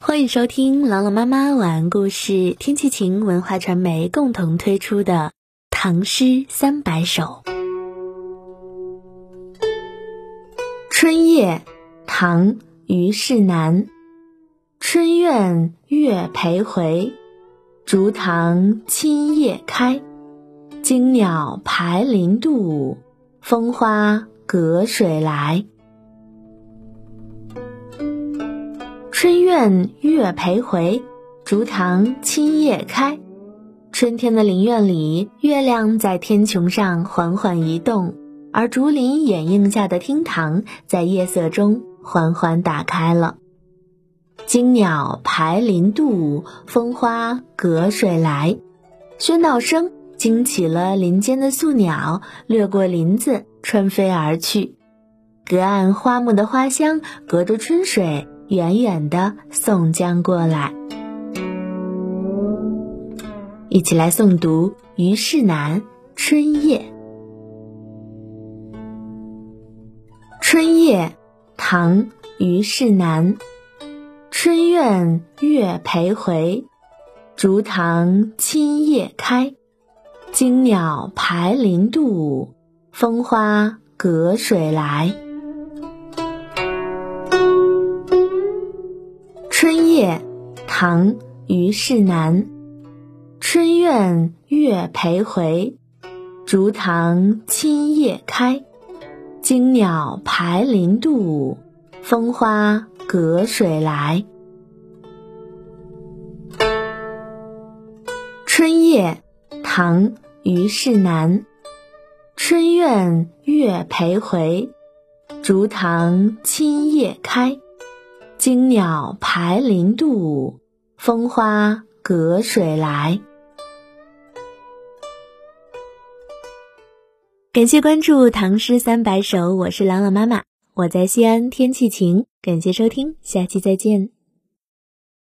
欢迎收听朗朗妈妈晚安故事，天气晴文化传媒共同推出的《唐诗三百首》。春夜，唐·虞世南。春院月徘回，竹堂青叶开。惊鸟排林渡，风花隔水来。春院月徘回，竹堂青叶开。春天的林院里，月亮在天穹上缓缓移动，而竹林掩映下的厅堂在夜色中缓缓打开了。惊鸟排林渡，风花隔水来。喧闹声惊起了林间的宿鸟，掠过林子，穿飞而去。隔岸花木的花香，隔着春水。远远的送将过来，一起来诵读虞世南《春夜》。春夜，唐·虞世南。春院月徘回，竹堂青叶开。惊鸟排林渡，风花隔水来。春夜，唐·虞世南。春院月徘回，竹堂青叶开。惊鸟排林渡，风花隔水来。春夜，唐·虞世南。春院月徘回，竹堂青叶开。惊鸟排林渡，风花隔水来。感谢关注《唐诗三百首》，我是朗朗妈妈，我在西安，天气晴。感谢收听，下期再见。